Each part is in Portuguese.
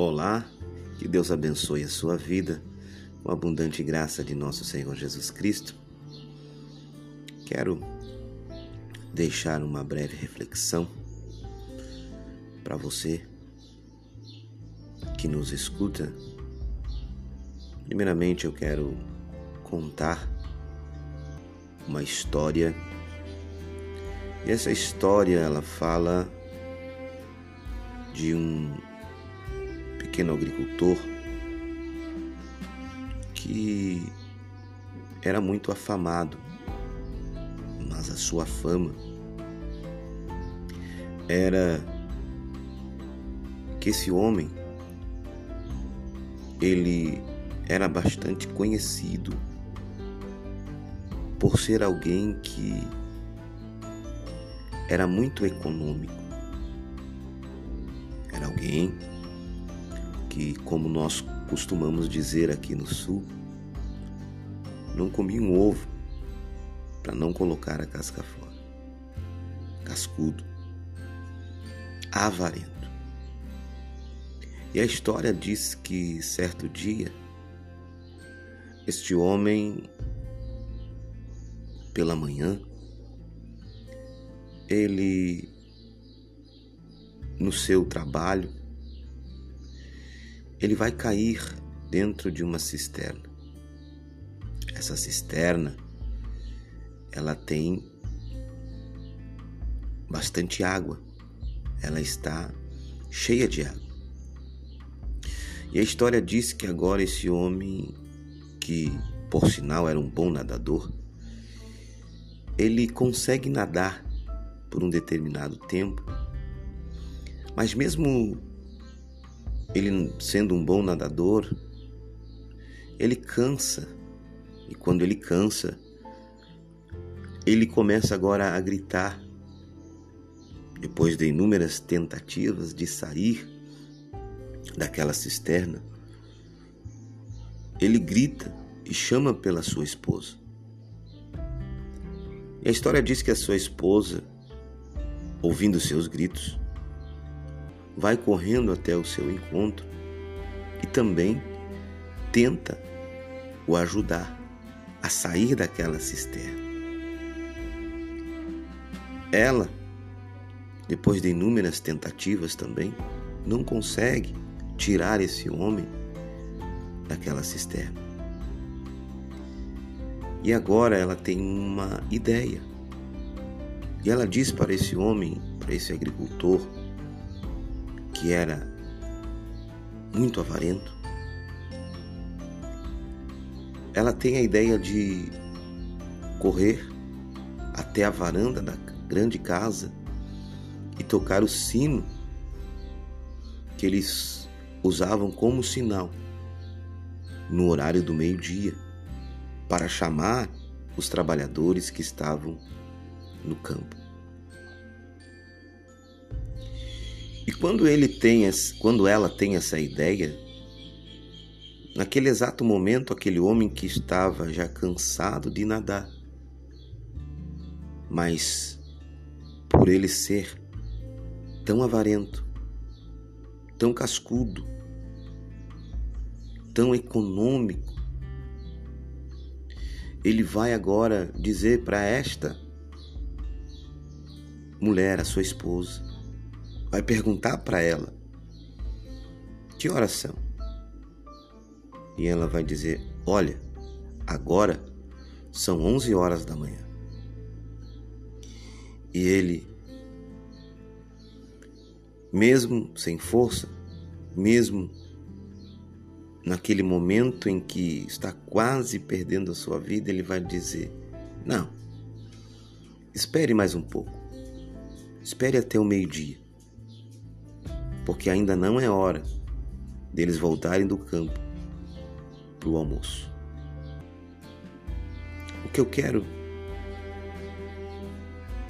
Olá, que Deus abençoe a sua vida com a abundante graça de nosso Senhor Jesus Cristo. Quero deixar uma breve reflexão para você que nos escuta. Primeiramente, eu quero contar uma história. E essa história ela fala de um pequeno agricultor que era muito afamado, mas a sua fama era que esse homem ele era bastante conhecido por ser alguém que era muito econômico. Era alguém que, como nós costumamos dizer aqui no sul, não comia um ovo para não colocar a casca fora. Cascudo, avarento. E a história diz que certo dia este homem pela manhã ele no seu trabalho ele vai cair dentro de uma cisterna. Essa cisterna ela tem bastante água. Ela está cheia de água. E a história diz que agora esse homem, que por sinal era um bom nadador, ele consegue nadar por um determinado tempo, mas mesmo ele sendo um bom nadador, ele cansa. E quando ele cansa, ele começa agora a gritar. Depois de inúmeras tentativas de sair daquela cisterna, ele grita e chama pela sua esposa. E a história diz que a sua esposa, ouvindo seus gritos, vai correndo até o seu encontro e também tenta o ajudar a sair daquela cisterna. Ela, depois de inúmeras tentativas também, não consegue tirar esse homem daquela cisterna. E agora ela tem uma ideia. E ela diz para esse homem, para esse agricultor, que era muito avarento, ela tem a ideia de correr até a varanda da grande casa e tocar o sino que eles usavam como sinal no horário do meio-dia para chamar os trabalhadores que estavam no campo. E quando ele tem, quando ela tem essa ideia, naquele exato momento, aquele homem que estava já cansado de nadar, mas por ele ser tão avarento, tão cascudo, tão econômico, ele vai agora dizer para esta mulher, a sua esposa, vai perguntar para ela: Que horas são? E ela vai dizer: Olha, agora são 11 horas da manhã. E ele, mesmo sem força, mesmo naquele momento em que está quase perdendo a sua vida, ele vai dizer: Não, espere mais um pouco, espere até o meio-dia porque ainda não é hora deles voltarem do campo para o almoço. O que eu quero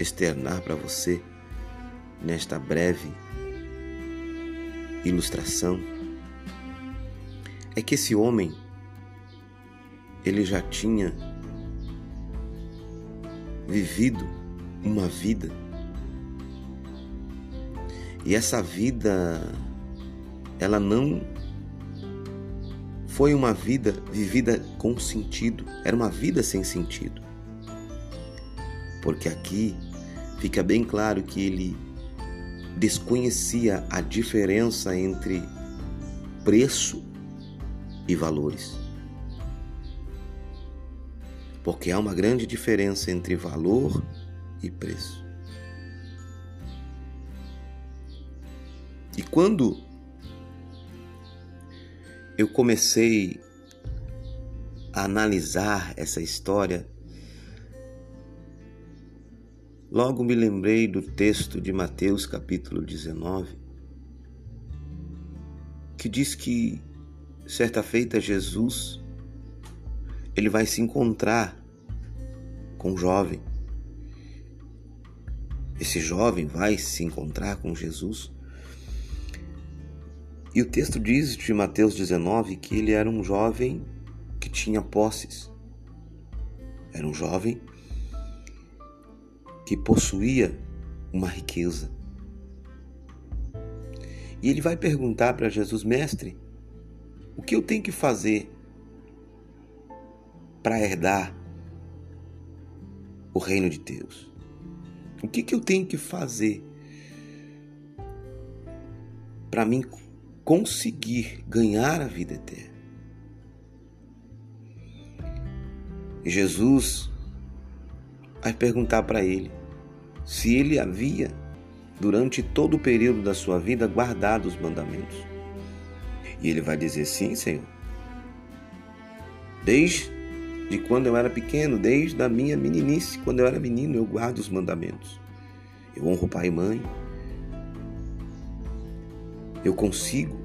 externar para você nesta breve ilustração é que esse homem ele já tinha vivido uma vida e essa vida ela não foi uma vida vivida com sentido, era uma vida sem sentido. Porque aqui fica bem claro que ele desconhecia a diferença entre preço e valores. Porque há uma grande diferença entre valor e preço. E quando eu comecei a analisar essa história, logo me lembrei do texto de Mateus capítulo 19, que diz que certa feita Jesus ele vai se encontrar com um jovem. Esse jovem vai se encontrar com Jesus e o texto diz de Mateus 19 que ele era um jovem que tinha posses. Era um jovem que possuía uma riqueza. E ele vai perguntar para Jesus, mestre, o que eu tenho que fazer para herdar o reino de Deus? O que, que eu tenho que fazer para mim conseguir ganhar a vida eterna. Jesus vai perguntar para ele se ele havia, durante todo o período da sua vida, guardado os mandamentos. E ele vai dizer: Sim, Senhor. Desde de quando eu era pequeno, desde a minha meninice, quando eu era menino, eu guardo os mandamentos. Eu honro pai e mãe, eu consigo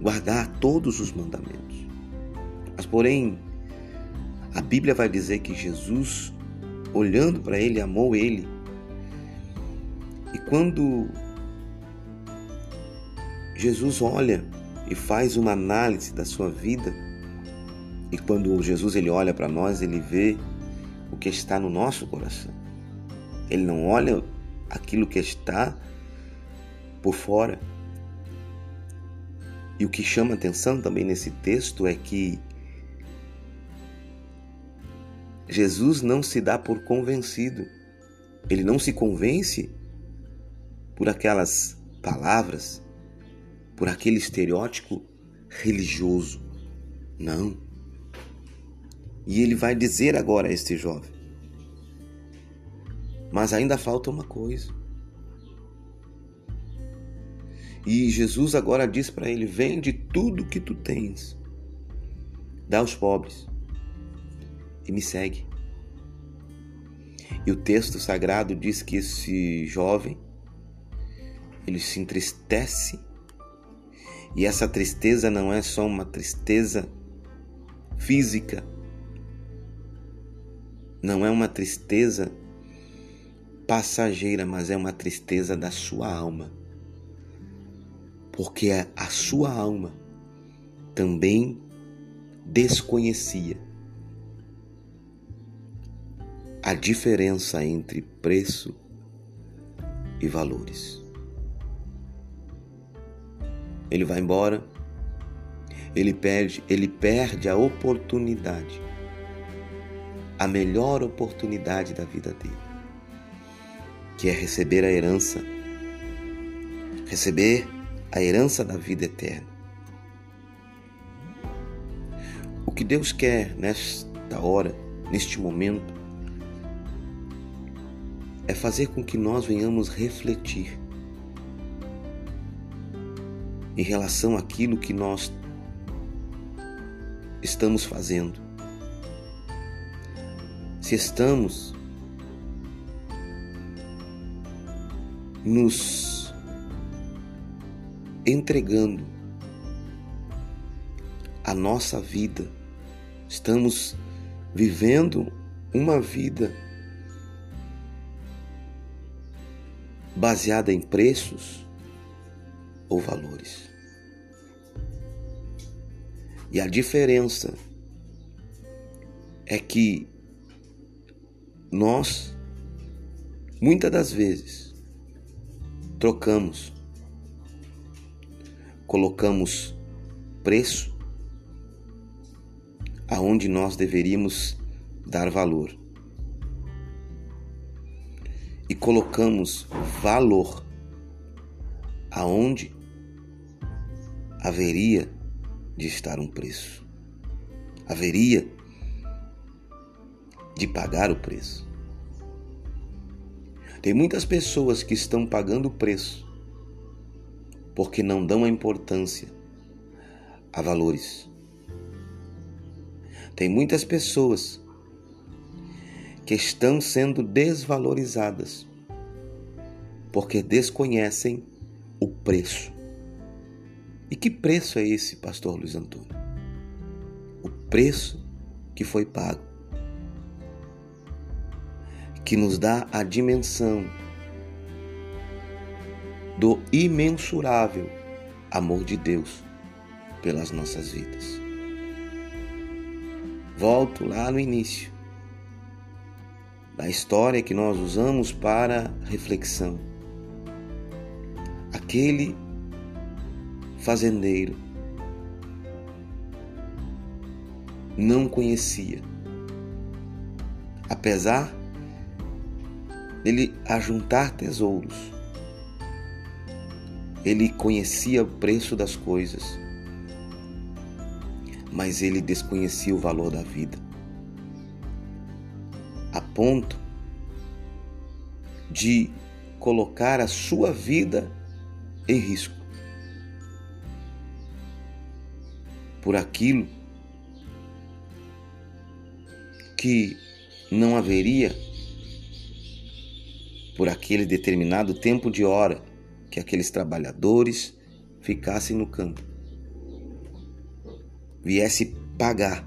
guardar todos os mandamentos. Mas, porém, a Bíblia vai dizer que Jesus, olhando para ele, amou ele. E quando Jesus olha e faz uma análise da sua vida, e quando Jesus ele olha para nós, ele vê o que está no nosso coração. Ele não olha aquilo que está por fora, e o que chama atenção também nesse texto é que Jesus não se dá por convencido. Ele não se convence por aquelas palavras, por aquele estereótipo religioso. Não. E ele vai dizer agora a este jovem: Mas ainda falta uma coisa. E Jesus agora diz para ele: Vende tudo que tu tens, dá aos pobres. E me segue. E o texto sagrado diz que esse jovem ele se entristece. E essa tristeza não é só uma tristeza física, não é uma tristeza passageira, mas é uma tristeza da sua alma porque a sua alma também desconhecia a diferença entre preço e valores. Ele vai embora, ele perde, ele perde a oportunidade, a melhor oportunidade da vida dele, que é receber a herança, receber a herança da vida eterna. O que Deus quer nesta hora, neste momento, é fazer com que nós venhamos refletir em relação àquilo que nós estamos fazendo. Se estamos nos entregando a nossa vida. Estamos vivendo uma vida baseada em preços ou valores. E a diferença é que nós, muitas das vezes, trocamos colocamos preço aonde nós deveríamos dar valor. E colocamos valor aonde haveria de estar um preço. Haveria de pagar o preço. Tem muitas pessoas que estão pagando o preço porque não dão a importância a valores. Tem muitas pessoas que estão sendo desvalorizadas porque desconhecem o preço. E que preço é esse, pastor Luiz Antônio? O preço que foi pago, que nos dá a dimensão do imensurável amor de Deus pelas nossas vidas. Volto lá no início da história que nós usamos para reflexão. Aquele fazendeiro não conhecia, apesar dele ajuntar tesouros, ele conhecia o preço das coisas mas ele desconhecia o valor da vida. A ponto de colocar a sua vida em risco. Por aquilo que não haveria, por aquele determinado tempo de hora, que aqueles trabalhadores ficassem no campo viesse pagar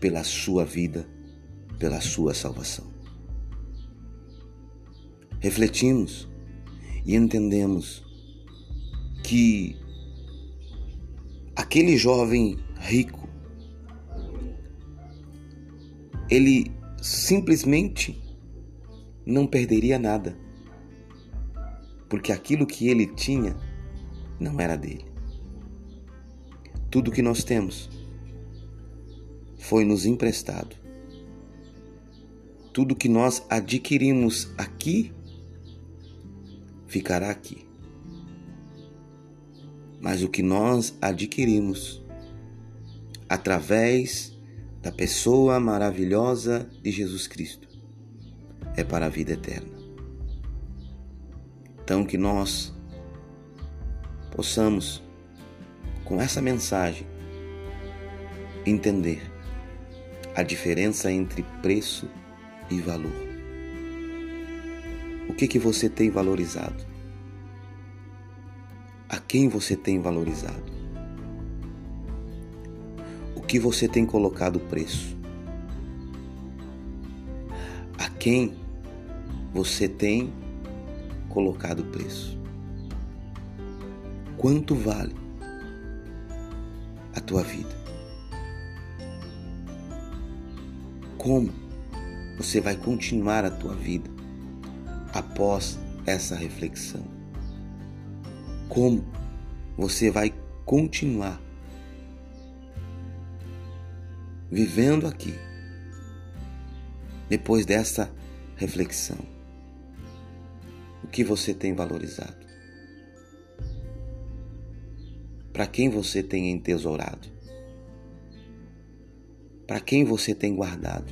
pela sua vida, pela sua salvação. Refletimos e entendemos que aquele jovem rico, ele simplesmente não perderia nada, porque aquilo que ele tinha não era dele. Tudo que nós temos foi nos emprestado. Tudo que nós adquirimos aqui ficará aqui. Mas o que nós adquirimos através da pessoa maravilhosa de Jesus Cristo é para a vida eterna. Então que nós possamos com essa mensagem, entender a diferença entre preço e valor. O que que você tem valorizado? A quem você tem valorizado? O que você tem colocado preço? A quem você tem colocado preço? Quanto vale a tua vida? Como você vai continuar a tua vida após essa reflexão? Como você vai continuar vivendo aqui depois dessa reflexão? O que você tem valorizado? Para quem você tem entesourado? Para quem você tem guardado?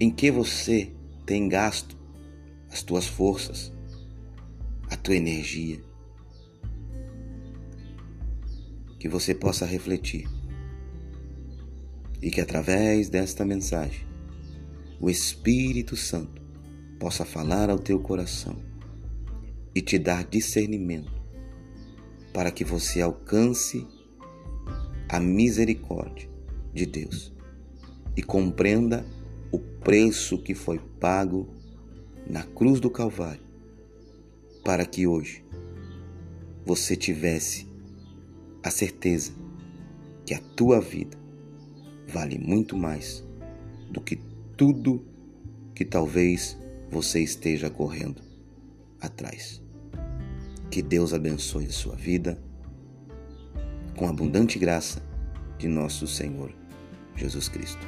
Em que você tem gasto as tuas forças, a tua energia? Que você possa refletir e que através desta mensagem o Espírito Santo possa falar ao teu coração e te dar discernimento para que você alcance a misericórdia de Deus e compreenda o preço que foi pago na cruz do Calvário para que hoje você tivesse a certeza que a tua vida vale muito mais do que tudo que talvez você esteja correndo atrás. Que Deus abençoe a sua vida com abundante graça de nosso Senhor Jesus Cristo.